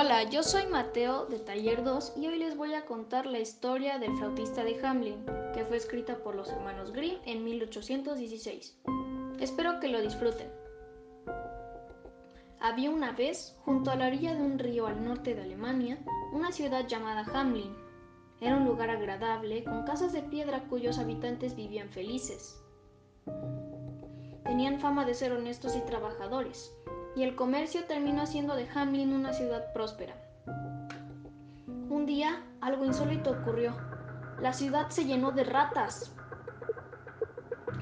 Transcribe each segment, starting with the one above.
Hola, yo soy Mateo de Taller 2 y hoy les voy a contar la historia del flautista de Hamlin, que fue escrita por los hermanos Grimm en 1816. Espero que lo disfruten. Había una vez, junto a la orilla de un río al norte de Alemania, una ciudad llamada Hamlin. Era un lugar agradable, con casas de piedra cuyos habitantes vivían felices. Tenían fama de ser honestos y trabajadores, y el comercio terminó haciendo de Hamlin una ciudad próspera. Un día, algo insólito ocurrió. La ciudad se llenó de ratas.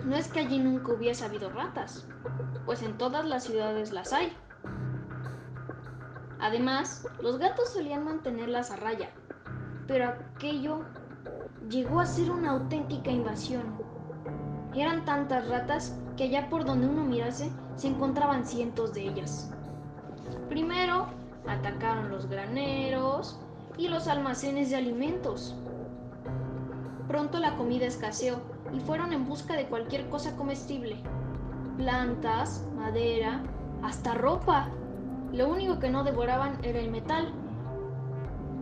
No es que allí nunca hubiese habido ratas, pues en todas las ciudades las hay. Además, los gatos solían mantenerlas a raya, pero aquello llegó a ser una auténtica invasión. Eran tantas ratas que allá por donde uno mirase se encontraban cientos de ellas. Primero atacaron los graneros y los almacenes de alimentos. Pronto la comida escaseó y fueron en busca de cualquier cosa comestible. Plantas, madera, hasta ropa. Lo único que no devoraban era el metal.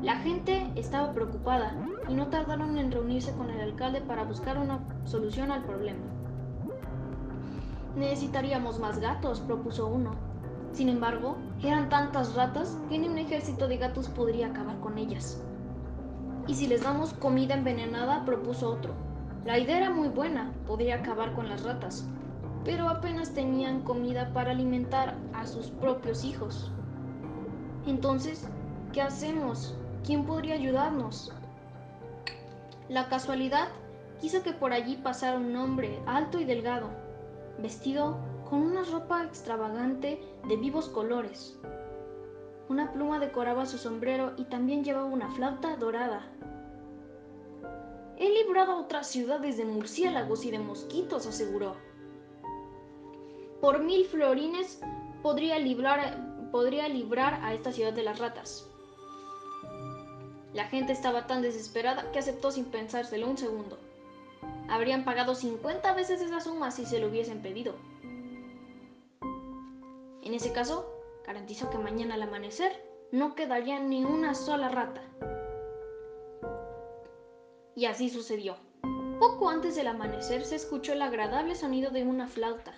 La gente estaba preocupada y no tardaron en reunirse con el alcalde para buscar una solución al problema. Necesitaríamos más gatos, propuso uno. Sin embargo, eran tantas ratas que ni un ejército de gatos podría acabar con ellas. Y si les damos comida envenenada, propuso otro. La idea era muy buena, podría acabar con las ratas, pero apenas tenían comida para alimentar a sus propios hijos. Entonces, ¿qué hacemos? ¿Quién podría ayudarnos? La casualidad quiso que por allí pasara un hombre alto y delgado, vestido con una ropa extravagante de vivos colores. Una pluma decoraba su sombrero y también llevaba una flauta dorada. He librado otras ciudades de murciélagos y de mosquitos, aseguró. Por mil florines podría librar, podría librar a esta ciudad de las ratas. La gente estaba tan desesperada que aceptó sin pensárselo un segundo. Habrían pagado 50 veces esa suma si se lo hubiesen pedido. En ese caso, garantizo que mañana al amanecer no quedaría ni una sola rata. Y así sucedió. Poco antes del amanecer se escuchó el agradable sonido de una flauta.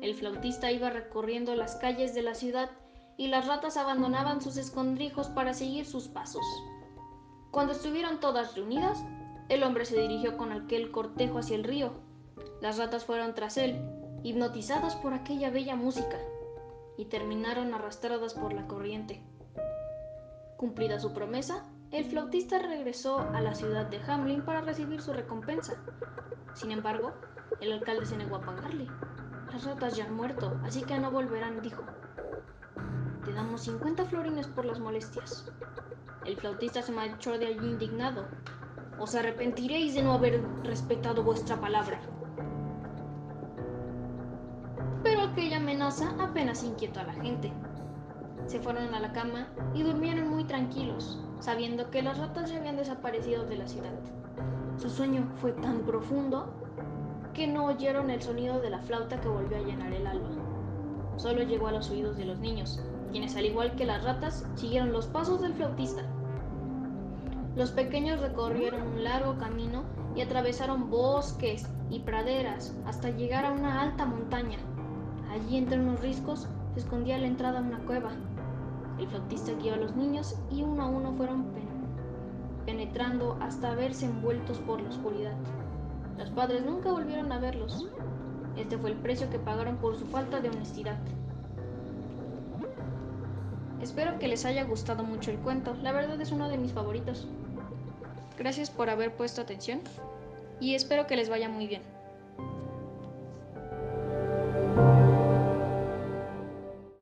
El flautista iba recorriendo las calles de la ciudad y las ratas abandonaban sus escondrijos para seguir sus pasos. Cuando estuvieron todas reunidas, el hombre se dirigió con aquel cortejo hacia el río. Las ratas fueron tras él, hipnotizadas por aquella bella música, y terminaron arrastradas por la corriente. Cumplida su promesa, el flautista regresó a la ciudad de Hamlin para recibir su recompensa. Sin embargo, el alcalde se negó a pagarle. Las ratas ya han muerto, así que no volverán, dijo. Te damos 50 florines por las molestias. El flautista se marchó de allí indignado, os arrepentiréis de no haber respetado vuestra palabra. Pero aquella amenaza apenas inquietó a la gente. Se fueron a la cama y durmieron muy tranquilos, sabiendo que las ratas ya habían desaparecido de la ciudad. Su sueño fue tan profundo que no oyeron el sonido de la flauta que volvió a llenar el alba. Solo llegó a los oídos de los niños, quienes al igual que las ratas siguieron los pasos del flautista los pequeños recorrieron un largo camino y atravesaron bosques y praderas hasta llegar a una alta montaña. Allí entre unos riscos se escondía la entrada a una cueva. El flautista guió a los niños y uno a uno fueron penetrando hasta verse envueltos por la oscuridad. Los padres nunca volvieron a verlos. Este fue el precio que pagaron por su falta de honestidad. Espero que les haya gustado mucho el cuento, la verdad es uno de mis favoritos. Gracias por haber puesto atención y espero que les vaya muy bien.